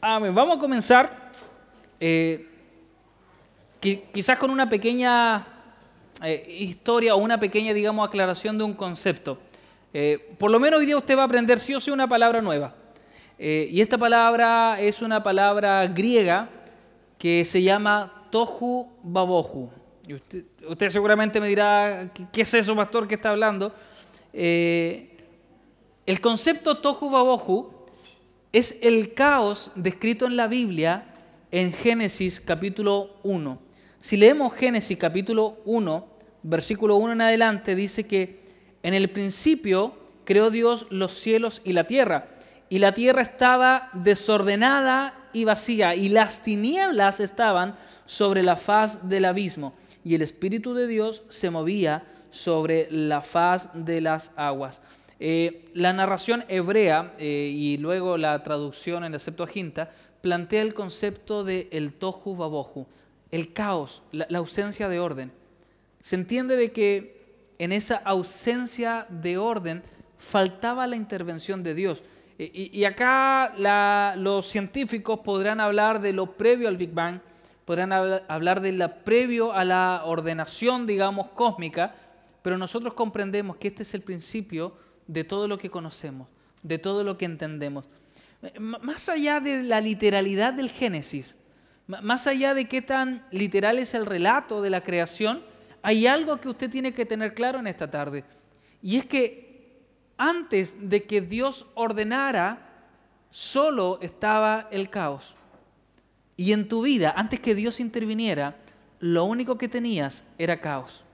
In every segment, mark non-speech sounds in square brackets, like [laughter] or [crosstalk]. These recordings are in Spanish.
Amén. Vamos a comenzar eh, quizás con una pequeña eh, historia o una pequeña, digamos, aclaración de un concepto. Eh, por lo menos hoy día usted va a aprender sí o sí una palabra nueva. y esta palabra es una palabra griega que se llama tohu babohu. Usted, usted, seguramente me dirá, ¿qué es eso, pastor, que está hablando? el concepto tohu babohu es el caos descrito en la Biblia en Génesis capítulo 1. Si leemos Génesis capítulo 1, versículo 1 en adelante, dice que en el principio creó Dios los cielos y la tierra, y la tierra estaba desordenada y vacía, y las tinieblas estaban sobre la faz del abismo, y el Espíritu de Dios se movía sobre la faz de las aguas. Eh, la narración hebrea eh, y luego la traducción en la Septuaginta plantea el concepto de el tohu babohu, el caos, la, ausencia de orden. Se entiende de que en esa ausencia de orden faltaba la intervención de Dios. Y, acá los científicos podrán hablar de lo previo al Big Bang, podrán hablar de lo previo a la ordenación, digamos, cósmica, pero nosotros comprendemos que este es el principio de todo lo que conocemos, de todo lo que entendemos. Más allá de la literalidad del Génesis, más allá de qué tan literal es el relato de la creación, hay algo que usted tiene que tener claro en esta tarde. Y es que antes de que Dios ordenara, solo estaba el caos. Y en tu vida, antes que Dios interviniera, lo único que tenías era caos.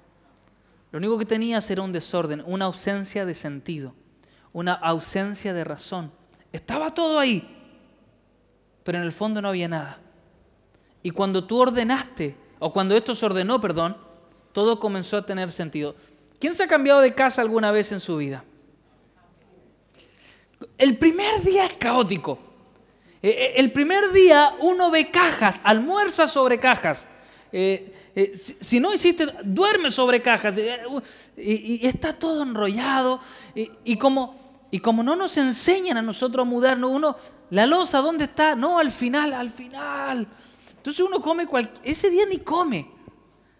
Lo único que tenías era un desorden, una ausencia de sentido, una ausencia de razón. Estaba todo ahí, pero en el fondo no había nada. Y cuando tú ordenaste, o cuando esto se ordenó, perdón, todo comenzó a tener sentido. ¿Quién se ha cambiado de casa alguna vez en su vida? El primer día es caótico. E, e, el primer día uno ve cajas, almuerza sobre cajas. Eh, eh, si, no hiciste, duerme sobre cajas eh, y, está todo enrollado. Y, como, y como no nos enseñan a nosotros a mudarnos, uno, la losa, ¿dónde está? No, al final, al final. Entonces uno come, ese día ni come,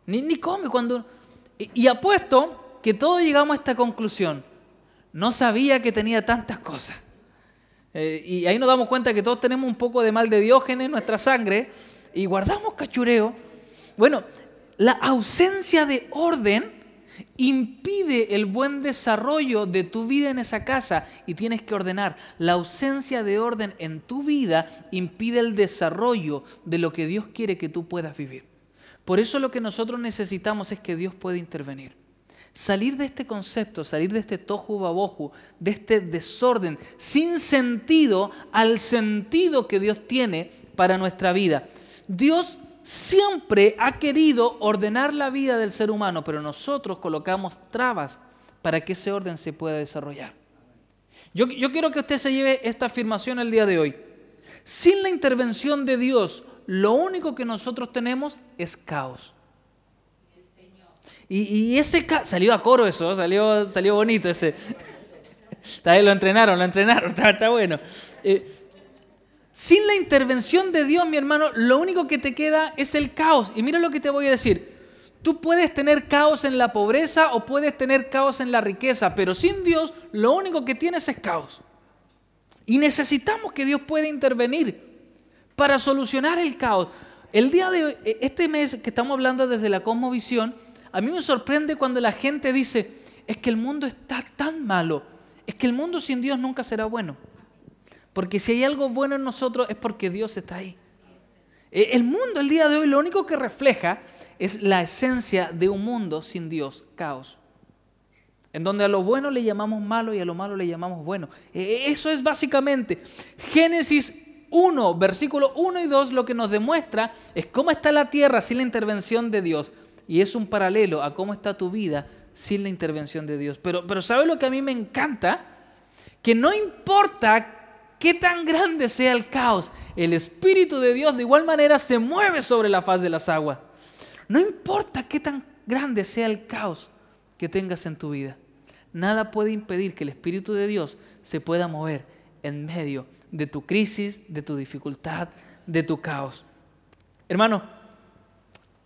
ni, ni come cuando... Y, apuesto que todos llegamos a esta conclusión. No sabía que tenía tantas cosas. y ahí nos damos cuenta que todos tenemos un poco de mal de diógenes en nuestra sangre y guardamos cachureo bueno, la ausencia de orden impide el buen desarrollo de tu vida en esa casa y tienes que ordenar. La ausencia de orden en tu vida impide el desarrollo de lo que Dios quiere que tú puedas vivir. Por eso lo que nosotros necesitamos es que Dios pueda intervenir. Salir de este concepto, salir de este tohu babohu, de este desorden sin sentido al sentido que Dios tiene para nuestra vida. Dios siempre ha querido ordenar la vida del ser humano, pero nosotros colocamos trabas para que ese orden se pueda desarrollar. Yo, quiero que usted se lleve esta afirmación el día de hoy. Sin la intervención de Dios, lo único que nosotros tenemos es caos. Y, ese caos, salió a coro eso, salió, salió bonito ese. [laughs] Lo entrenaron, lo entrenaron, [laughs] está, bueno. Eh, sin la intervención de Dios, mi hermano, lo único que te queda es el caos. Y mira lo que te voy a decir. Tú puedes tener caos en la pobreza o puedes tener caos en la riqueza, pero sin Dios lo único que tienes es caos. Y necesitamos que Dios pueda intervenir para solucionar el caos. El día de hoy, e, este mes que estamos hablando desde la cosmovisión, a mí me sorprende cuando la gente dice, es que el mundo está tan malo, es que el mundo sin Dios nunca será bueno. Porque si hay algo bueno en nosotros es porque Dios está ahí. E, el mundo el día de hoy lo único que refleja es la esencia de un mundo sin Dios, caos. En donde a lo bueno le llamamos malo y a lo malo le llamamos bueno. E, eso es básicamente Génesis 1, versículo 1 y 2, lo que nos demuestra es cómo está la tierra sin la intervención de Dios. Y es un paralelo a cómo está tu vida sin la intervención de Dios. Pero, pero ¿sabe lo que a mí me encanta? Que no importa qué tan grande sea el caos, el Espíritu de Dios de igual manera se mueve sobre la faz de las aguas. No importa qué tan grande sea el caos que tengas en tu vida. Nada puede impedir que el Espíritu de Dios se pueda mover en medio de tu crisis, de tu dificultad, de tu caos. Hermano,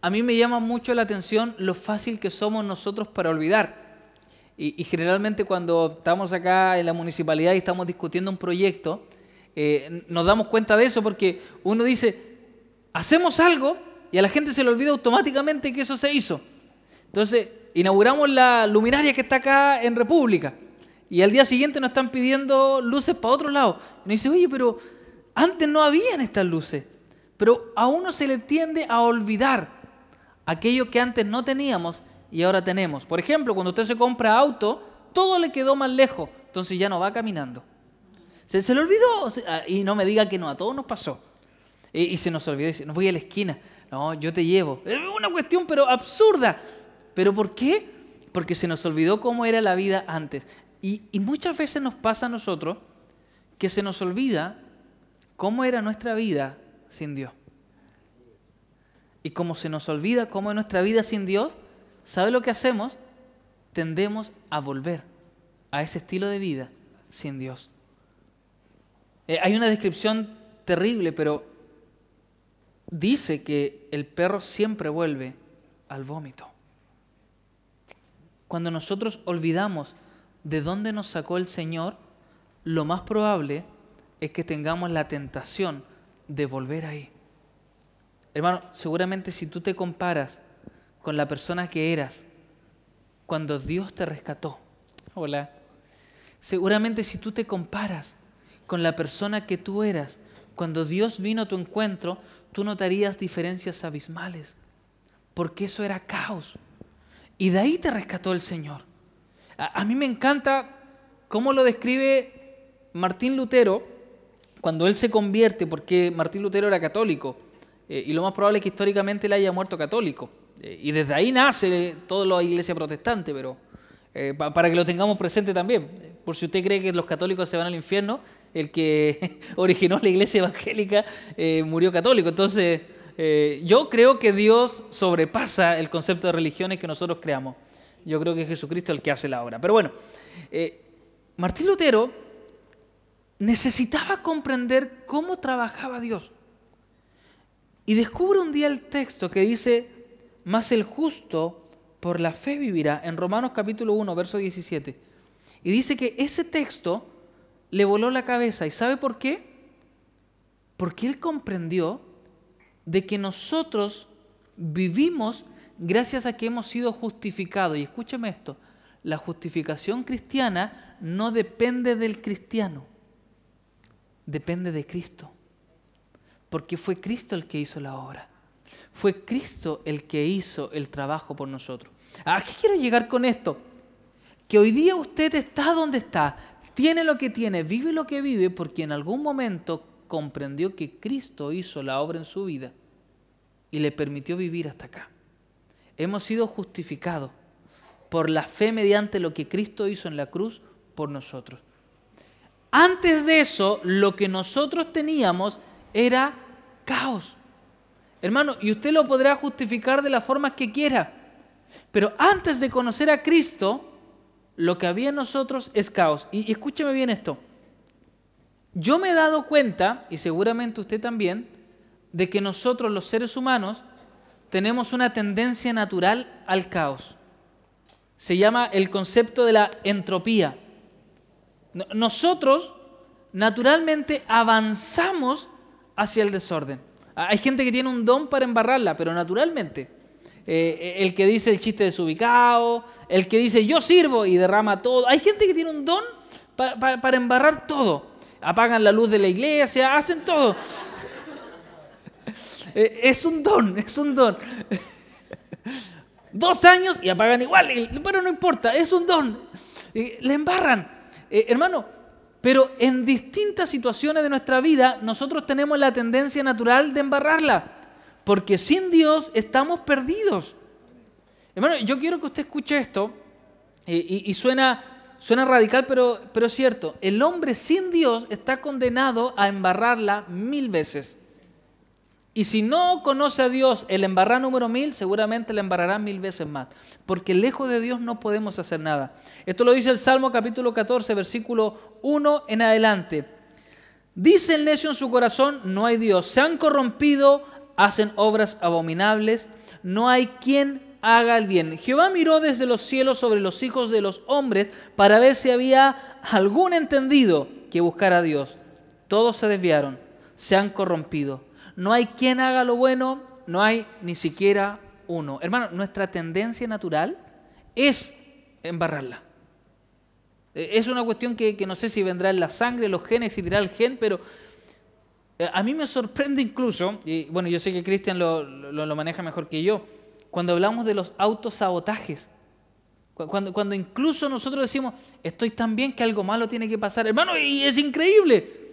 a mí me llama mucho la atención lo fácil que somos nosotros para olvidar. Y, generalmente cuando estamos acá en la municipalidad y estamos discutiendo un proyecto, eh, nos damos cuenta de eso porque uno dice, hacemos algo y a la gente se le olvida automáticamente que eso se hizo. Entonces, inauguramos la luminaria que está acá en República y al día siguiente nos están pidiendo luces para otro lado. Y nos dice, oye, pero antes no habían estas luces. Pero a uno se le tiende a olvidar aquello que antes no teníamos y ahora tenemos. Por ejemplo, cuando usted se compra auto, todo le quedó más lejos, entonces ya no va caminando. Se, se le olvidó, ah, y no me diga que no, a todos nos pasó. Y, se nos olvidó, no voy a la esquina, no, yo te llevo. Es una cuestión pero absurda. ¿Pero por qué? Porque se nos olvidó cómo era la vida antes. Y, y muchas veces nos pasa a nosotros que se nos olvida cómo era nuestra vida sin Dios. Y como se nos olvida cómo es nuestra vida sin Dios, ¿sabe lo que hacemos? Tendemos a volver a ese estilo de vida sin Dios. Eh, hay una descripción terrible, pero dice que el perro siempre vuelve al vómito. Cuando nosotros olvidamos de dónde nos sacó el Señor, lo más probable es que tengamos la tentación de volver ahí. Hermano, seguramente si tú te comparas con la persona que eras cuando Dios te rescató, hola, seguramente si tú te comparas con la persona que tú eras cuando Dios vino a tu encuentro, tú notarías diferencias abismales, porque eso era caos. Y de ahí te rescató el Señor. A, mí me encanta cómo lo describe Martín Lutero cuando él se convierte, porque Martín Lutero era católico, eh, y lo más probable es que históricamente él haya muerto católico. Eh, y desde ahí nace toda la iglesia protestante, pero eh, para que lo tengamos presente también. Por si usted cree que los católicos se van al infierno, el que [laughs] originó la iglesia evangélica murió católico. Entonces, yo creo que Dios sobrepasa el concepto de religiones que nosotros creamos. Yo creo que es Jesucristo el que hace la obra. Pero bueno, Martín Lutero necesitaba comprender cómo trabajaba Dios. Y descubre un día el texto que dice, más el justo por la fe vivirá, en Romanos capítulo 1, verso 17. Y dice que ese texto le voló la cabeza. ¿Y sabe por qué? Porque él comprendió de que nosotros vivimos gracias a que hemos sido justificados. Y escúcheme esto, la justificación cristiana no depende del cristiano, depende de Cristo porque fue Cristo el que hizo la obra. Fue Cristo el que hizo el trabajo por nosotros. ¿A qué quiero llegar con esto? Que hoy día usted está donde está, tiene lo que tiene, vive lo que vive, porque en algún momento comprendió que Cristo hizo la obra en su vida y le permitió vivir hasta acá. Hemos sido justificados por la fe mediante lo que Cristo hizo en la cruz por nosotros. Antes de eso, lo que nosotros teníamos era caos. Hermano, y usted lo podrá justificar de la forma que quiera. Pero antes de conocer a Cristo, lo que había en nosotros es caos. Y, escúcheme bien esto. Yo me he dado cuenta, y seguramente usted también, de que nosotros los seres humanos tenemos una tendencia natural al caos. Se llama el concepto de la entropía. Nosotros naturalmente avanzamos hacia el desorden. Hay gente que tiene un don para embarrarla, pero naturalmente. Eh, el que dice el chiste desubicado, el que dice yo sirvo y derrama todo. Hay gente que tiene un don para embarrar todo. Apagan la luz de la iglesia, hacen todo. [laughs] Eh, es un don, es un don. [laughs] Dos años y apagan igual, pero no importa, es un don. Le embarran. Eh, hermano, pero en distintas situaciones de nuestra vida nosotros tenemos la tendencia natural de embarrarla, porque sin Dios estamos perdidos. Hermano, yo quiero que usted escuche esto, eh, y, suena, suena radical, pero, pero es cierto. El hombre sin Dios está condenado a embarrarla mil veces. Y si no conoce a Dios el embarrar número mil, seguramente le embarrará mil veces más. Porque lejos de Dios no podemos hacer nada. Esto lo dice el Salmo capítulo 14, versículo 1 en adelante. Dice el necio en su corazón, no hay Dios. Se han corrompido, hacen obras abominables, no hay quien haga el bien. Jehová miró desde los cielos sobre los hijos de los hombres para ver si había algún entendido que buscara a Dios. Todos se desviaron, se han corrompido. No hay quien haga lo bueno, no hay ni siquiera uno. Hermano, nuestra tendencia natural es embarrarla. E, es una cuestión que, no sé si vendrá en la sangre, los genes, si dirá el gen, pero eh, a mí me sorprende incluso, y bueno, yo sé que Cristian lo, lo, maneja mejor que yo, cuando hablamos de los autosabotajes. Cuando, cuando incluso nosotros decimos, estoy tan bien que algo malo tiene que pasar, hermano, y es increíble.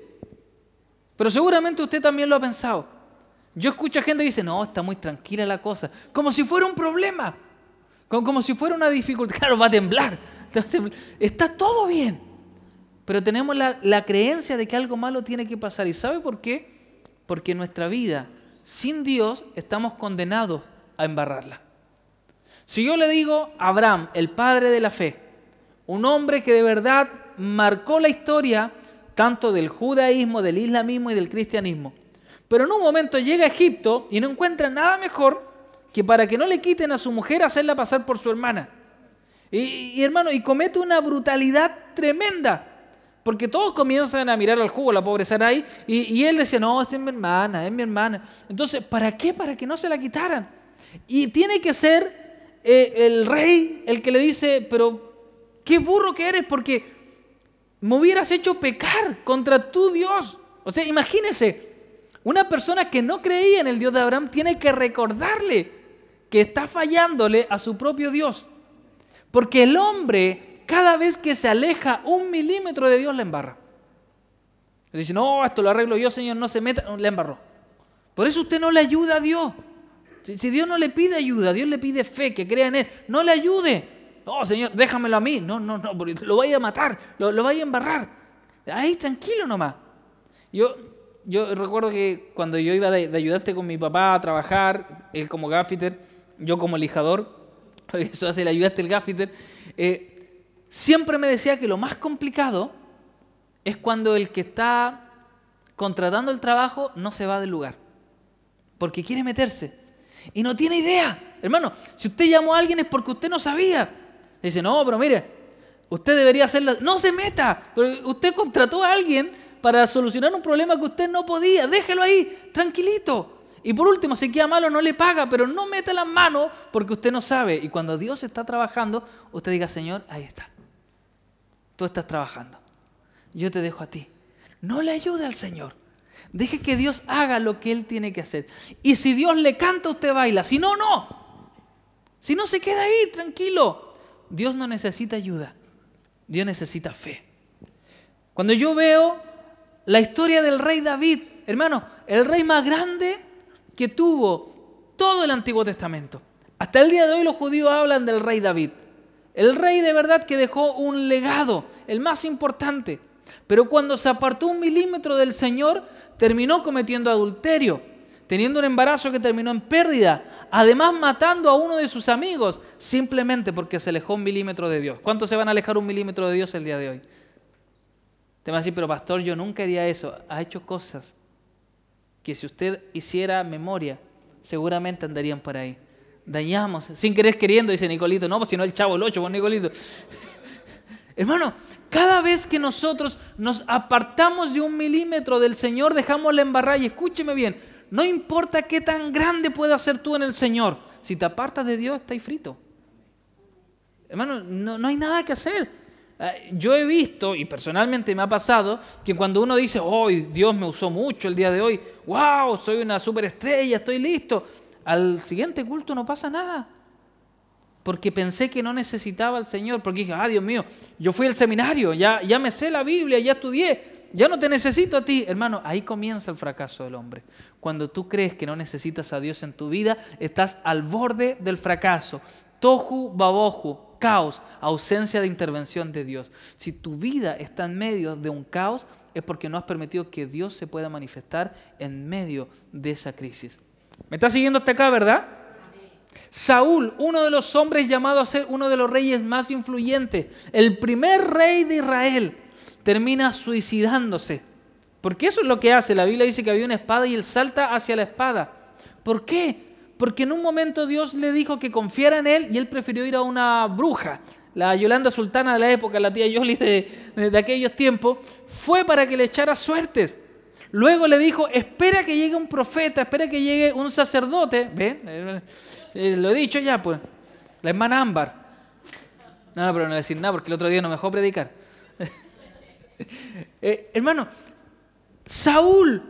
Pero seguramente usted también lo ha pensado. Yo escucho a gente que dice, no, está muy tranquila la cosa, como si fuera un problema, como, si fuera una dificultad. [laughs] Claro, va a temblar, está todo bien. Pero tenemos la, la creencia de que algo malo tiene que pasar. ¿Y sabe por qué? Porque nuestra vida, sin Dios, estamos condenados a embarrarla. Si yo le digo a Abraham, el padre de la fe, un hombre que de verdad marcó la historia tanto del judaísmo, del islamismo y del cristianismo, pero en un momento llega a Egipto y no encuentra nada mejor que para que no le quiten a su mujer hacerla pasar por su hermana. Y, hermano, y comete una brutalidad tremenda. Porque todos comienzan a mirar al jugo, la pobre Sarai, y, él decía, no, es mi hermana, es mi hermana. Entonces, ¿para qué? Para que no se la quitaran. Y tiene que ser eh, el rey el que le dice, pero qué burro que eres, porque me hubieras hecho pecar contra tu Dios. O sea, imagínese, una persona que no creía en el Dios de Abraham tiene que recordarle que está fallándole a su propio Dios. Porque el hombre, cada vez que se aleja un milímetro de Dios, le embarra. Le dice, no, esto lo arreglo yo, Señor, no se meta, le embarró. Por eso usted no le ayuda a Dios. Si, Dios no le pide ayuda, Dios le pide fe, que crea en Él, no le ayude. No, Señor, déjamelo a mí. No, no, no, lo vaya a matar, lo, lo vaya a embarrar. Ahí tranquilo nomás. Yo, yo recuerdo que cuando yo iba de, ayudarte con mi papá a trabajar, él como gaffiter, yo como lijador, [laughs] eso hace el ayudante el gaffiter, eh, siempre me decía que lo más complicado es cuando el que está contratando el trabajo no se va del lugar, porque quiere meterse y no tiene idea. Hermano, si usted llamó a alguien es porque usted no sabía. Dice, no, pero mire, usted debería hacerlo. No se meta, pero usted contrató a alguien para solucionar un problema que usted no podía. Déjelo ahí, tranquilito. Y por último, si queda malo, no le paga, pero no meta las manos porque usted no sabe. Y cuando Dios está trabajando, usted diga, Señor, ahí está. Tú estás trabajando. Yo te dejo a ti. No le ayude al Señor. Deje que Dios haga lo que Él tiene que hacer. Y si Dios le canta, usted baila. Si no, no. Si no, se queda ahí, tranquilo. Dios no necesita ayuda. Dios necesita fe. Cuando yo veo la historia del rey David, hermano, el rey más grande que tuvo todo el Antiguo Testamento. Hasta el día de hoy los judíos hablan del rey David. El rey de verdad que dejó un legado, el más importante. Pero cuando se apartó un milímetro del Señor, terminó cometiendo adulterio, teniendo un embarazo que terminó en pérdida, además matando a uno de sus amigos, simplemente porque se alejó un milímetro de Dios. ¿Cuántos se van a alejar un milímetro de Dios el día de hoy? Te va a decir, pero pastor, yo nunca haría eso. Ha hecho cosas que si usted hiciera memoria, seguramente andarían por ahí. Dañamos, sin querer queriendo, dice Nicolito. No, pues si no el chavo el ocho, pues Nicolito. [laughs] Hermano, cada vez que nosotros nos apartamos de un milímetro del Señor, dejamos la embarrada. Y escúcheme bien, no importa qué tan grande puedas ser tú en el Señor, si te apartas de Dios, estáis frito. Hermano, no, no hay nada que hacer. Eh, yo he visto, y personalmente me ha pasado, que cuando uno dice, hoy Dios me usó mucho el día de hoy, wow, soy una superestrella, estoy listo, al siguiente culto no pasa nada porque pensé que no necesitaba al Señor, porque dije, ah, Dios mío, yo fui al seminario, ya, ya me sé la Biblia, ya estudié, ya no te necesito a ti. Hermano, ahí comienza el fracaso del hombre. Cuando tú crees que no necesitas a Dios en tu vida, estás al borde del fracaso. Tohu babohu, caos, ausencia de intervención de Dios. Si tu vida está en medio de un caos, es porque no has permitido que Dios se pueda manifestar en medio de esa crisis. ¿Me estás siguiendo hasta acá, verdad? Saúl, uno de los hombres llamado a ser uno de los reyes más influyentes, el primer rey de Israel, termina suicidándose Porque eso es lo que hace. La Biblia dice que había una espada y él salta hacia la espada. ¿Por qué? Porque en un momento Dios le dijo que confiara en él y él prefirió ir a una bruja. La Yolanda Sultana de la época, la tía Yoli de, de aquellos tiempos, fue para que le echara suertes. Luego le dijo, espera que llegue un profeta, espera que llegue un sacerdote. ¿Ven? Eh, eh, lo he dicho ya, pues. La hermana Ámbar. No, pero no voy a decir nada porque el otro día no me dejó predicar. [laughs] Eh, hermano, Saúl,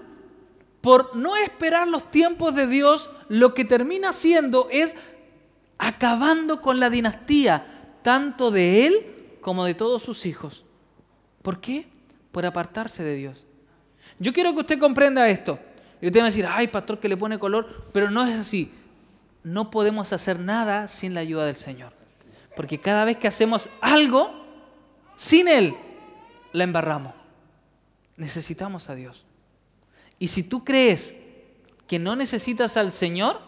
por no esperar los tiempos de Dios, lo que termina haciendo es acabando con la dinastía, tanto de él como de todos sus hijos. ¿Por qué? Por apartarse de Dios. Yo quiero que usted comprenda esto. Y usted va a decir, ay, pastor, que le pone color, pero no es así. No podemos hacer nada sin la ayuda del Señor. Porque cada vez que hacemos algo, sin Él, la embarramos. Necesitamos a Dios. Y si tú crees que no necesitas al Señor,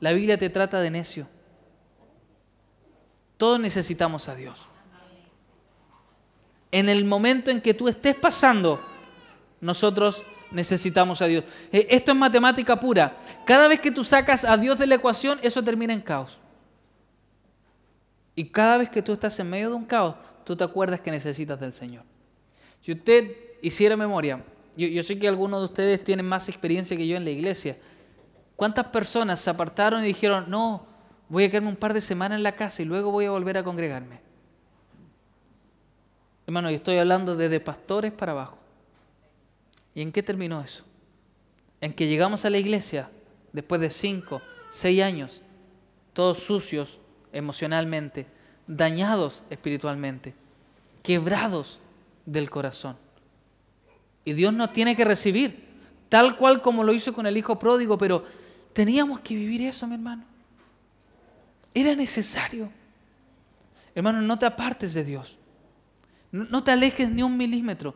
la Biblia te trata de necio. Todos necesitamos a Dios. En el momento en que tú estés pasando nosotros necesitamos a Dios. Eh, esto es matemática pura. Cada vez que tú sacas a Dios de la ecuación, eso termina en caos. Y cada vez que tú estás en medio de un caos, tú te acuerdas que necesitas del Señor. Si usted hiciera memoria, yo, sé que algunos de ustedes tienen más experiencia que yo en la iglesia. ¿Cuántas personas se apartaron y dijeron, no, voy a quedarme un par de semanas en la casa y luego voy a volver a congregarme? Hermano, yo estoy hablando desde pastores para abajo. ¿Y en qué terminó eso? En que llegamos a la iglesia después de cinco, seis años, todos sucios emocionalmente, dañados espiritualmente, quebrados del corazón. Y Dios nos tiene que recibir, tal cual como lo hizo con el hijo pródigo, pero teníamos que vivir eso, mi hermano. Era necesario. Hermano, no te apartes de Dios. No te alejes ni un milímetro.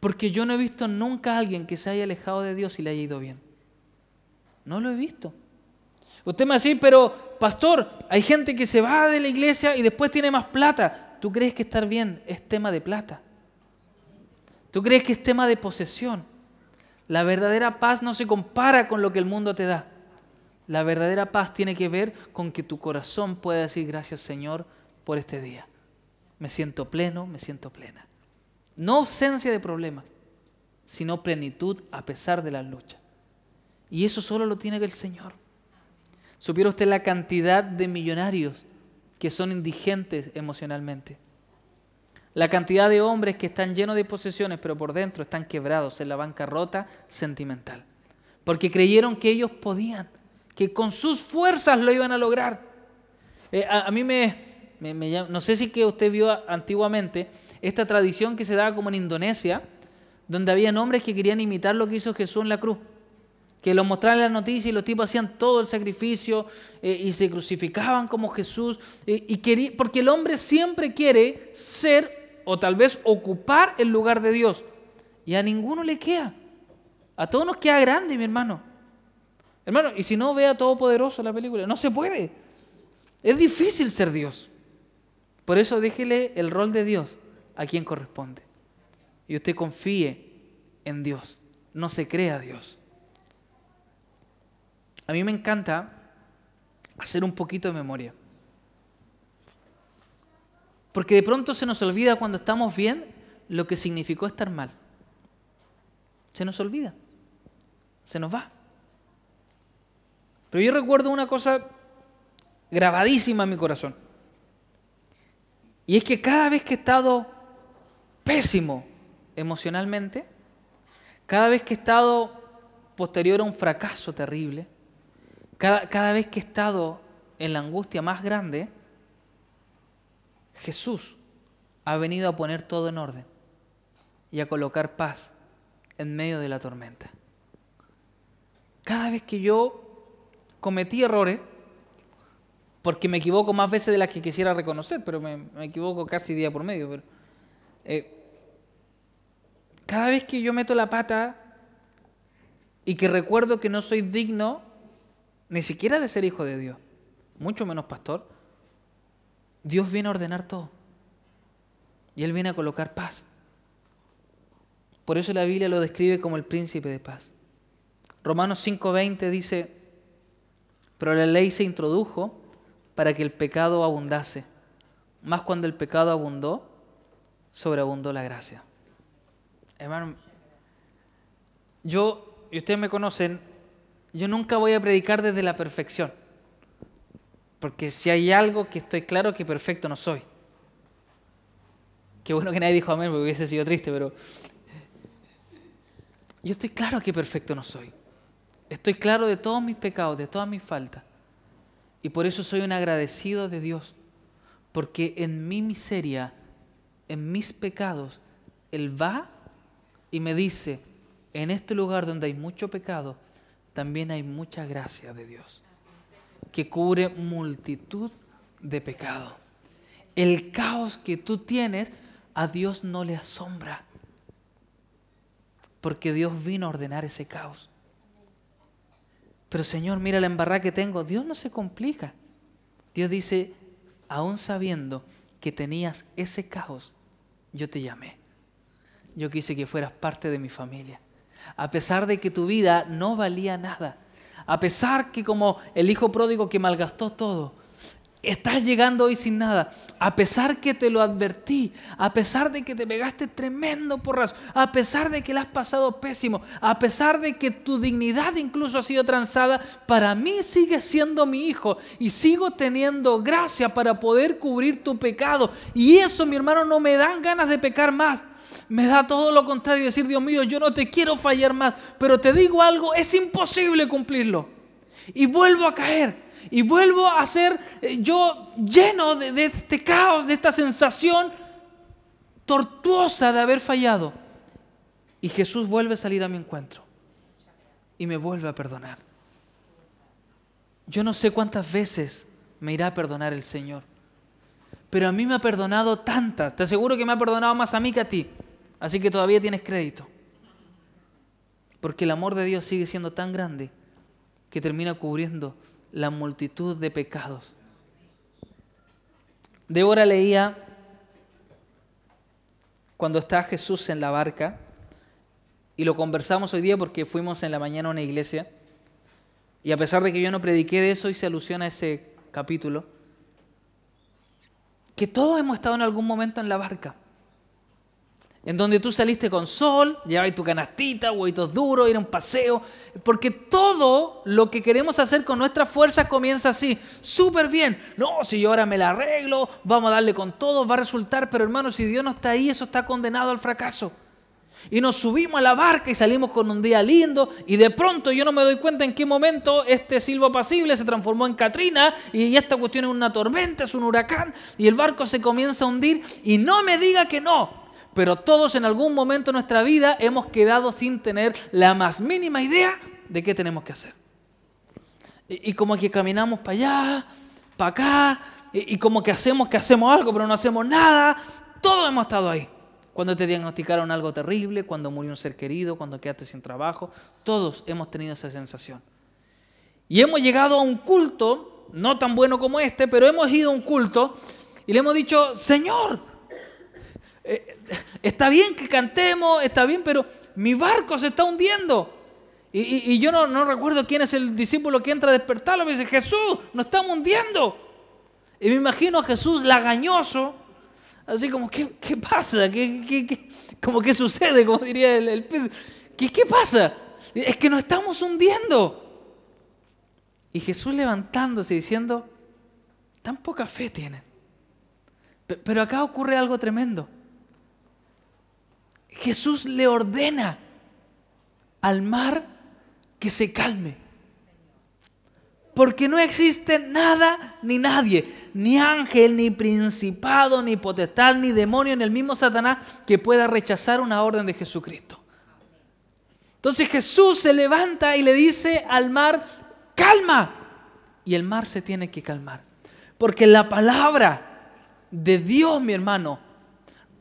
Porque yo no he visto nunca a alguien que se haya alejado de Dios y le haya ido bien. No lo he visto. Usted me va a decir, pero pastor, hay gente que se va de la iglesia y después tiene más plata. ¿Tú crees que estar bien es tema de plata? ¿Tú crees que es tema de posesión? La verdadera paz no se compara con lo que el mundo te da. La verdadera paz tiene que ver con que tu corazón pueda decir gracias Señor por este día. Me siento pleno, me siento plena. No ausencia de problemas, sino plenitud a pesar de las luchas. Y eso solo lo tiene el Señor. ¿Supiera usted la cantidad de millonarios que son indigentes emocionalmente? La cantidad de hombres que están llenos de posesiones, pero por dentro están quebrados en la bancarrota sentimental. Porque creyeron que ellos podían, que con sus fuerzas lo iban a lograr. Eh, a, mí me, no sé si que usted vio antiguamente esta tradición que se daba como en Indonesia, donde había hombres que querían imitar lo que hizo Jesús en la cruz. Que lo mostraban en las noticias y los tipos hacían todo el sacrificio eh, y se crucificaban como Jesús. Eh, y porque el hombre siempre quiere ser o tal vez ocupar el lugar de Dios. Y a ninguno le queda. A todos nos queda grande, mi hermano. Hermano, y si no vea Todopoderoso la película, no se puede. Es difícil ser Dios. Por eso déjele el rol de Dios a quien corresponde. Y usted confíe en Dios, no se crea Dios. A mí me encanta hacer un poquito de memoria. Porque de pronto se nos olvida cuando estamos bien lo que significó estar mal. Se nos olvida. Se nos va. Pero yo recuerdo una cosa grabadísima en mi corazón. Y es que cada vez que he estado pésimo emocionalmente, cada vez que he estado posterior a un fracaso terrible, cada, cada vez que he estado en la angustia más grande, Jesús ha venido a poner todo en orden y a colocar paz en medio de la tormenta. Cada vez que yo cometí errores, porque me equivoco más veces de las que quisiera reconocer, pero me, equivoco casi día por medio. Pero, eh, cada vez que yo meto la pata y que recuerdo que no soy digno ni siquiera de ser hijo de Dios, mucho menos pastor, Dios viene a ordenar todo. Y Él viene a colocar paz. Por eso la Biblia lo describe como el príncipe de paz. Romanos 5:20 dice, pero la ley se introdujo para que el pecado abundase. Más cuando el pecado abundó, sobreabundó la gracia. Hermano, yo, y ustedes me conocen, yo nunca voy a predicar desde la perfección. Porque si hay algo que estoy claro que perfecto no soy. Qué bueno que nadie dijo amén porque hubiese sido triste, pero yo estoy claro que perfecto no soy. Estoy claro de todos mis pecados, de todas mis faltas. Y por eso soy un agradecido de Dios. Porque en mi miseria, en mis pecados, Él va y me dice, en este lugar donde hay mucho pecado, también hay mucha gracia de Dios, que cubre multitud de pecados. El caos que tú tienes, a Dios no le asombra, porque Dios vino a ordenar ese caos. Pero Señor, mira la embarrada que tengo. Dios no se complica. Dios dice, aún sabiendo que tenías ese caos, yo te llamé. Yo quise que fueras parte de mi familia. A pesar de que tu vida no valía nada. A pesar que como el hijo pródigo que malgastó todo, estás llegando hoy sin nada, a pesar que te lo advertí, a pesar de que te pegaste tremendo porrazo, a pesar de que la has pasado pésimo, a pesar de que tu dignidad incluso ha sido transada, para mí sigues siendo mi hijo y sigo teniendo gracia para poder cubrir tu pecado. Y eso, mi hermano, no me dan ganas de pecar más. Me da todo lo contrario decir, Dios mío, yo no te quiero fallar más, pero te digo algo, es imposible cumplirlo. Y vuelvo a caer y vuelvo a ser eh, yo lleno de, este caos, de esta sensación tortuosa de haber fallado. Y Jesús vuelve a salir a mi encuentro y me vuelve a perdonar. Yo no sé cuántas veces me irá a perdonar el Señor, pero a mí me ha perdonado tantas. Te aseguro que me ha perdonado más a mí que a ti, así que todavía tienes crédito. Porque el amor de Dios sigue siendo tan grande que termina cubriendo la multitud de pecados. Débora leía cuando está Jesús en la barca, y lo conversamos hoy día porque fuimos en la mañana a una iglesia, y a pesar de que yo no prediqué de eso, y se alusión a ese capítulo, que todos hemos estado en algún momento en la barca en donde tú saliste con sol, llevabas tu canastita, huevitos duros, ir a un paseo, porque todo lo que queremos hacer con nuestras fuerzas comienza así, súper bien. No, si yo ahora me la arreglo, vamos a darle con todo, va a resultar, pero hermano, si Dios no está ahí, eso está condenado al fracaso. Y nos subimos a la barca y salimos con un día lindo y de pronto yo no me doy cuenta en qué momento este silbo apacible se transformó en Katrina y esta cuestión es una tormenta, es un huracán y el barco se comienza a hundir y no me diga que no, pero todos en algún momento de nuestra vida hemos quedado sin tener la más mínima idea de qué tenemos que hacer. Y, como que caminamos para allá, para acá, y, y, como que hacemos que hacemos algo, pero no hacemos nada. Todos hemos estado ahí. Cuando te diagnosticaron algo terrible, cuando murió un ser querido, cuando quedaste sin trabajo, todos hemos tenido esa sensación. Y hemos llegado a un culto, no tan bueno como este, pero hemos ido a un culto y le hemos dicho, Señor, eh, está bien que cantemos, está bien, pero mi barco se está hundiendo. Y, yo no, recuerdo quién es el discípulo que entra a despertarlo y me dice, Jesús, nos estamos hundiendo. Y me imagino a Jesús lagañoso, así como, ¿qué, pasa? ¿Qué, como qué sucede? Como diría el, ¿Qué, ¿Qué pasa? Es que nos estamos hundiendo. Y Jesús levantándose diciendo, tan poca fe tienen. Pero acá ocurre algo tremendo. Jesús le ordena al mar que se calme. Porque no existe nada ni nadie, ni ángel, ni principado, ni potestad, ni demonio, ni el mismo Satanás que pueda rechazar una orden de Jesucristo. Entonces Jesús se levanta y le dice al mar, calma. Y el mar se tiene que calmar. Porque la palabra de Dios, mi hermano,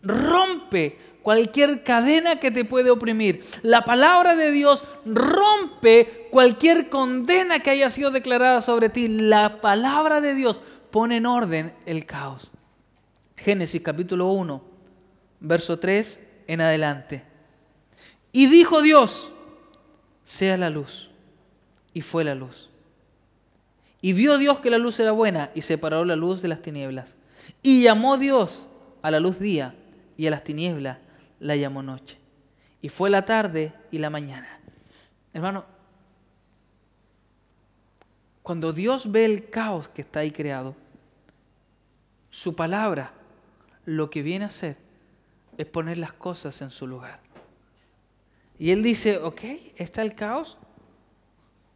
rompe cualquier cadena que te puede oprimir. La palabra de Dios rompe cualquier condena que haya sido declarada sobre ti. La palabra de Dios pone en orden el caos. Génesis capítulo 1, verso 3 en adelante. Y dijo Dios, sea la luz. Y fue la luz. Y vio Dios que la luz era buena y separó la luz de las tinieblas. Y llamó Dios a la luz día y a las tinieblas la llamó noche. Y fue la tarde y la mañana. Hermano, cuando Dios ve el caos que está ahí creado, su palabra lo que viene a hacer es poner las cosas en su lugar. Y Él dice, ok, está el caos,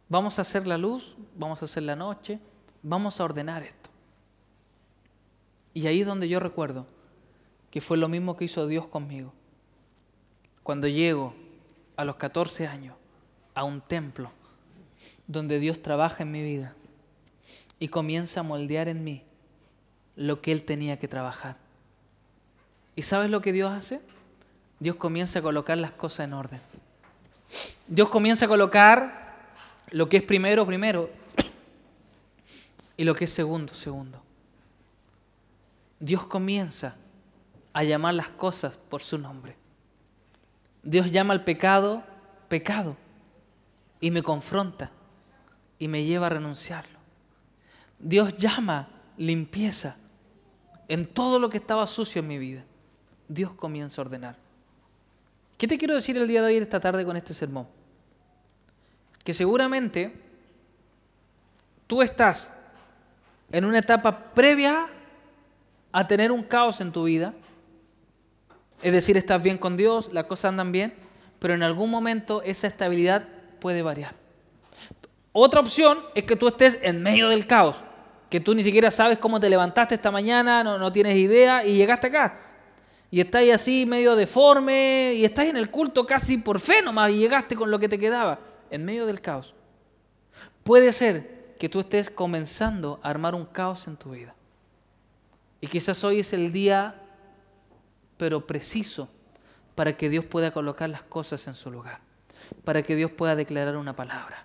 vamos a hacer la luz, vamos a hacer la noche, vamos a ordenar esto. Y ahí es donde yo recuerdo que fue lo mismo que hizo Dios conmigo. Cuando llego a los 14 años a un templo donde Dios trabaja en mi vida y comienza a moldear en mí lo que Él tenía que trabajar. ¿Y sabes lo que Dios hace? Dios comienza a colocar las cosas en orden. Dios comienza a colocar lo que es primero, primero, y lo que es segundo, segundo. Dios comienza a llamar las cosas por su nombre. Dios llama al pecado pecado y me confronta y me lleva a renunciarlo. Dios llama limpieza en todo lo que estaba sucio en mi vida. Dios comienza a ordenar. ¿Qué te quiero decir el día de hoy, esta tarde, con este sermón? Que seguramente tú estás en una etapa previa a tener un caos en tu vida. Es decir, estás bien con Dios, las cosas andan bien, pero en algún momento esa estabilidad puede variar. Otra opción es que tú estés en medio del caos, que tú ni siquiera sabes cómo te levantaste esta mañana, no, no tienes idea y llegaste acá. Y estás así medio deforme y estás en el culto casi por fe nomás y llegaste con lo que te quedaba, en medio del caos. Puede ser que tú estés comenzando a armar un caos en tu vida. Y quizás hoy es el día, pero preciso, para que Dios pueda colocar las cosas en su lugar, para que Dios pueda declarar una palabra.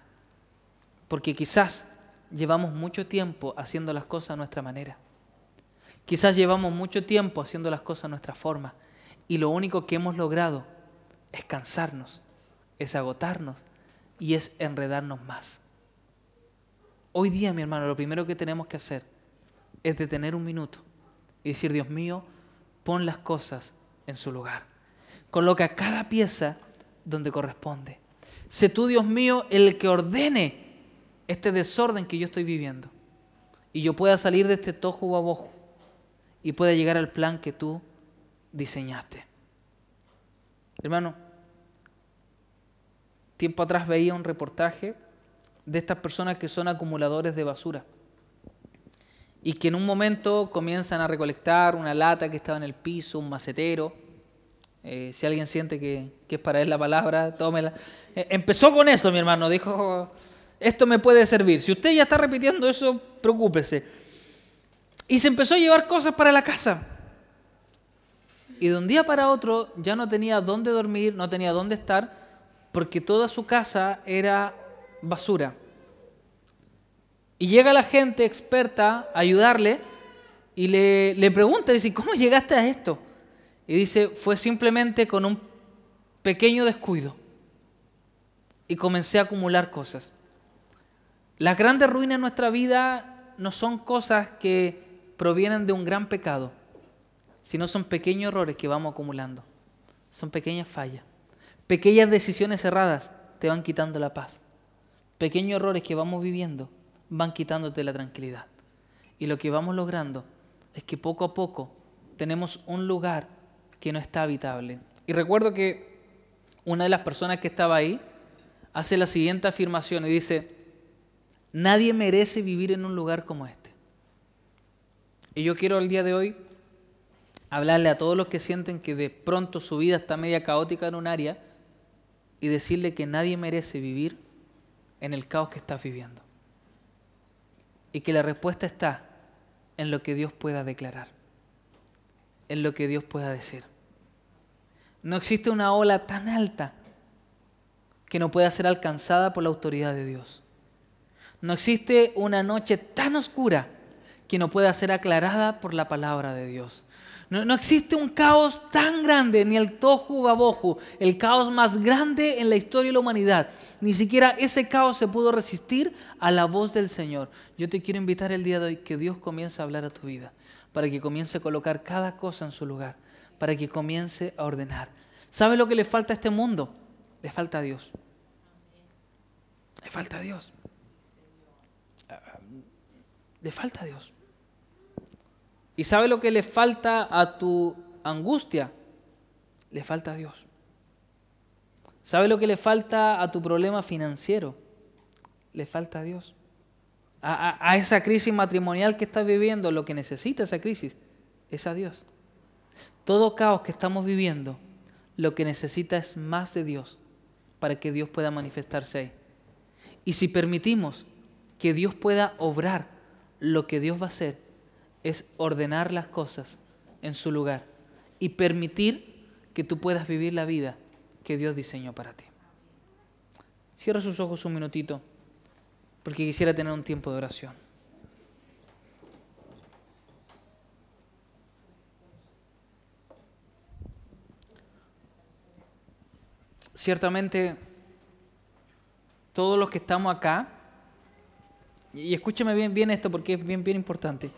Porque quizás llevamos mucho tiempo haciendo las cosas a nuestra manera. Quizás llevamos mucho tiempo haciendo las cosas a nuestra forma. Y lo único que hemos logrado es cansarnos, es agotarnos y es enredarnos más. Hoy día, mi hermano, lo primero que tenemos que hacer es detener un minuto y decir, Dios mío, pon las cosas en su lugar. Coloca cada pieza donde corresponde. Sé tú, Dios mío, el que ordene este desorden que yo estoy viviendo. Y yo pueda salir de este tojo babojo y pueda llegar al plan que tú diseñaste. Hermano, tiempo atrás veía un reportaje de estas personas que son acumuladores de basura y que en un momento comienzan a recolectar una lata que estaba en el piso, un macetero. Eh, si alguien siente que, es para él la palabra, tómela. Eh, empezó con eso, mi hermano. Dijo, esto me puede servir. Si usted ya está repitiendo eso, preocúpese. Y se empezó a llevar cosas para la casa. Y de un día para otro ya no tenía dónde dormir, no tenía dónde estar, porque toda su casa era basura. Y llega la gente experta a ayudarle y le, le pregunta, dice, ¿cómo llegaste a esto? Y dice, fue simplemente con un pequeño descuido. Y comencé a acumular cosas. Las grandes ruinas en nuestra vida no son cosas que provienen de un gran pecado, sino son pequeños errores que vamos acumulando. Son pequeñas fallas. Pequeñas decisiones erradas te van quitando la paz. Pequeños errores que vamos viviendo van quitándote la tranquilidad. Y lo que vamos logrando es que poco a poco tenemos un lugar que no está habitable. Y recuerdo que una de las personas que estaba ahí hace la siguiente afirmación y dice, Nadie merece vivir en un lugar como este. Y yo quiero el día de hoy hablarle a todos los que sienten que de pronto su vida está media caótica en un área y decirle que nadie merece vivir en el caos que estás viviendo. Y que la respuesta está en lo que Dios pueda declarar, en lo que Dios pueda decir. No existe una ola tan alta que no pueda ser alcanzada por la autoridad de Dios. No existe una noche tan oscura que no pueda ser aclarada por la palabra de Dios. No, existe un caos tan grande, ni el tohu babohu, el caos más grande en la historia de la humanidad. Ni siquiera ese caos se pudo resistir a la voz del Señor. Yo te quiero invitar el día de hoy que Dios comience a hablar a tu vida, para que comience a colocar cada cosa en su lugar, para que comience a ordenar. ¿Sabes lo que le falta a este mundo? Le falta a Dios. Le falta a Dios. Le falta a Dios. ¿Y sabe lo que le falta a tu angustia? Le falta a Dios. ¿Sabe lo que le falta a tu problema financiero? Le falta a Dios. A, esa crisis matrimonial que estás viviendo, lo que necesita esa crisis es a Dios. Todo caos que estamos viviendo, lo que necesita es más de Dios para que Dios pueda manifestarse ahí. Y si permitimos que Dios pueda obrar lo que Dios va a hacer, es ordenar las cosas en su lugar y permitir que tú puedas vivir la vida que Dios diseñó para ti. Cierra sus ojos un minutito porque quisiera tener un tiempo de oración. Ciertamente, todos los que estamos acá, y escúcheme bien, bien esto porque es bien, bien importante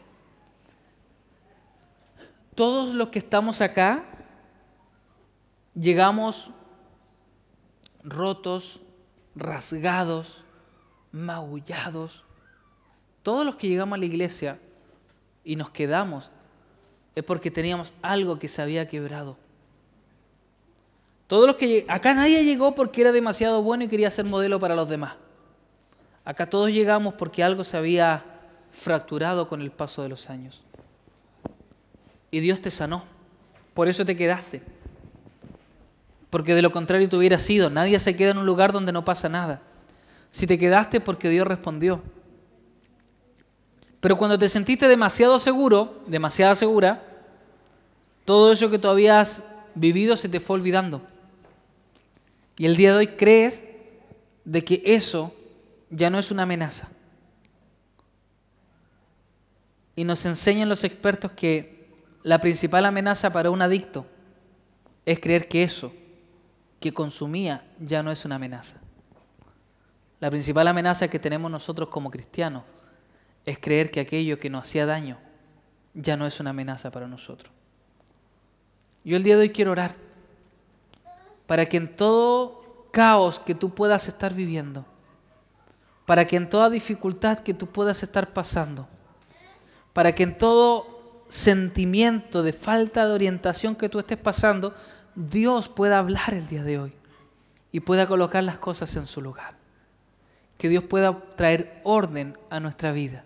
todos los que estamos acá llegamos rotos, rasgados, magullados. Todos los que llegamos a la iglesia y nos quedamos es porque teníamos algo que se había quebrado. Todos los que acá nadie llegó porque era demasiado bueno y quería ser modelo para los demás. Acá todos llegamos porque algo se había fracturado con el paso de los años y Dios te sanó. Por eso te quedaste. Porque de lo contrario te hubieras ido. Nadie se queda en un lugar donde no pasa nada. Si te quedaste porque Dios respondió. Pero cuando te sentiste demasiado seguro, demasiada segura, todo eso que tú habías vivido se te fue olvidando. Y el día de hoy crees de que eso ya no es una amenaza. Y nos enseñan los expertos que la principal amenaza para un adicto es creer que eso que consumía ya no es una amenaza. La principal amenaza que tenemos nosotros como cristianos es creer que aquello que nos hacía daño ya no es una amenaza para nosotros. Yo el día de hoy quiero orar para que en todo caos que tú puedas estar viviendo, para que en toda dificultad que tú puedas estar pasando, para que en todo sentimiento de falta de orientación que tú estés pasando, Dios pueda hablar el día de hoy y pueda colocar las cosas en su lugar. Que Dios pueda traer orden a nuestra vida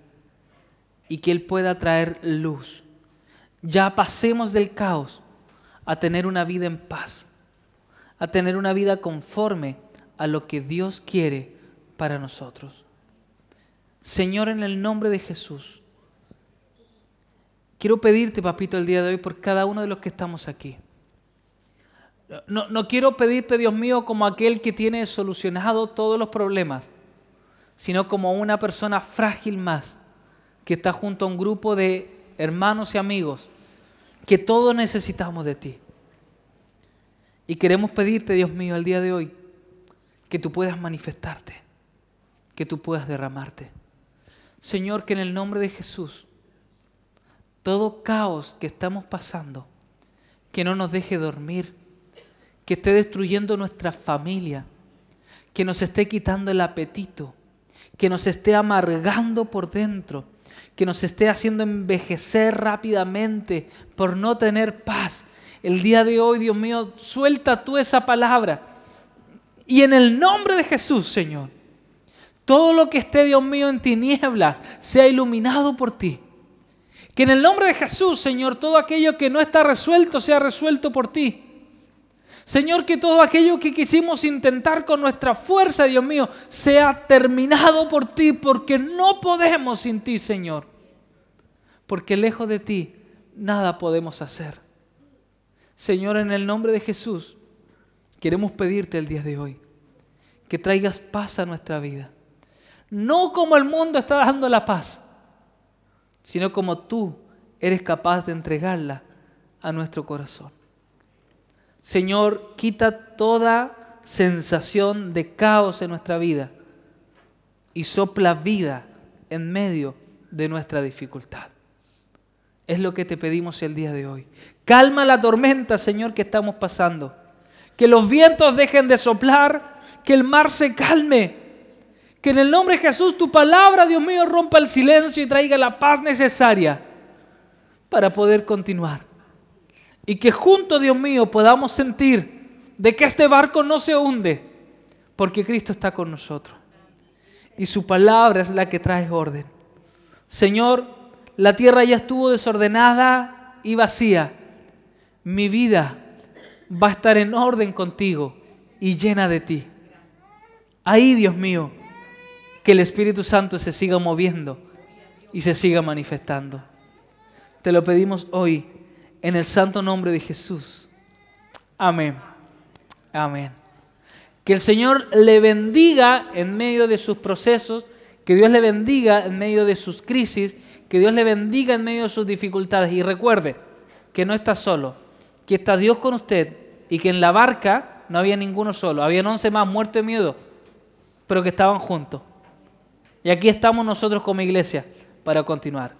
y que Él pueda traer luz. Ya pasemos del caos a tener una vida en paz, a tener una vida conforme a lo que Dios quiere para nosotros. Señor, en el nombre de Jesús, Quiero pedirte, papito, el día de hoy por cada uno de los que estamos aquí. No, no, quiero pedirte, Dios mío, como aquel que tiene solucionado todos los problemas, sino como una persona frágil más, que está junto a un grupo de hermanos y amigos, que todos necesitamos de ti. Y queremos pedirte, Dios mío, el día de hoy, que tú puedas manifestarte, que tú puedas derramarte. Señor, que en el nombre de Jesús, todo caos que estamos pasando, que no nos deje dormir, que esté destruyendo nuestra familia, que nos esté quitando el apetito, que nos esté amargando por dentro, que nos esté haciendo envejecer rápidamente por no tener paz. El día de hoy, Dios mío, suelta tú esa palabra. Y en el nombre de Jesús, Señor, todo lo que esté, Dios mío, en tinieblas, sea iluminado por ti. Que en el nombre de Jesús, Señor, todo aquello que no está resuelto sea resuelto por ti. Señor, que todo aquello que quisimos intentar con nuestra fuerza, Dios mío, sea terminado por ti, porque no podemos sin ti, Señor. Porque lejos de ti nada podemos hacer. Señor, en el nombre de Jesús, queremos pedirte el día de hoy que traigas paz a nuestra vida. No como el mundo está dando la paz, sino como tú eres capaz de entregarla a nuestro corazón. Señor, quita toda sensación de caos en nuestra vida y sopla vida en medio de nuestra dificultad. Es lo que te pedimos el día de hoy. Calma la tormenta, Señor, que estamos pasando. Que los vientos dejen de soplar, que el mar se calme. Que en el nombre de Jesús tu palabra, Dios mío, rompa el silencio y traiga la paz necesaria para poder continuar. Y que juntos, Dios mío, podamos sentir de que este barco no se hunde, porque Cristo está con nosotros. Y su palabra es la que trae orden. Señor, la tierra ya estuvo desordenada y vacía. Mi vida va a estar en orden contigo y llena de ti. Ahí, Dios mío, que el Espíritu Santo se siga moviendo y se siga manifestando. Te lo pedimos hoy en el santo nombre de Jesús. Amén. Amén. Que el Señor le bendiga en medio de sus procesos, que Dios le bendiga en medio de sus crisis, que Dios le bendiga en medio de sus dificultades. Y recuerde que no está solo, que está Dios con usted y que en la barca no había ninguno solo, habían once más muertos de miedo, pero que estaban juntos. Y aquí estamos nosotros como iglesia para continuar.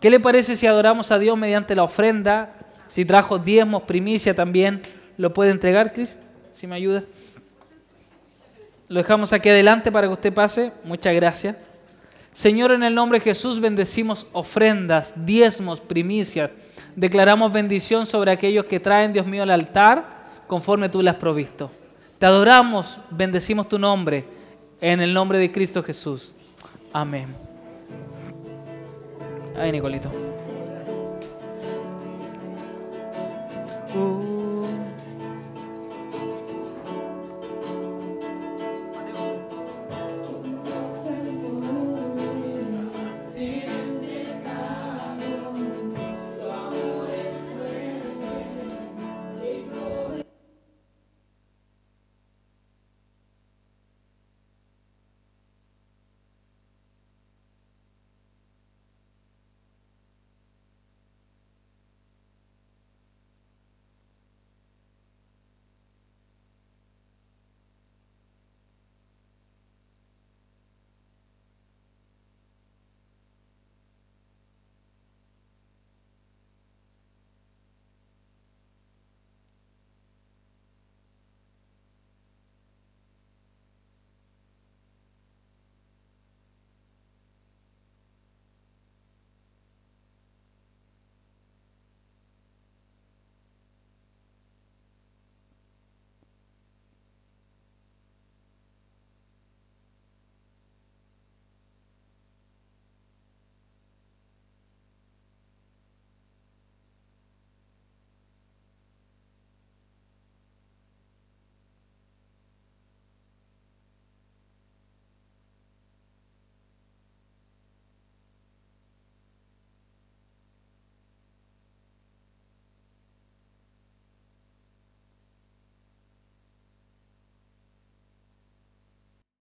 ¿Qué le parece si adoramos a Dios mediante la ofrenda? Si trajo diezmos, primicia también, lo puede entregar, Cris, si me ayuda. Lo dejamos aquí adelante para que usted pase. Muchas gracias. Señor, en el nombre de Jesús bendecimos ofrendas, diezmos, primicias. Declaramos bendición sobre aquellos que traen, Dios mío, al altar conforme tú le has provisto. Te adoramos, bendecimos tu nombre en el nombre de Cristo Jesús. Amén. Ay, Nicolito. Uh.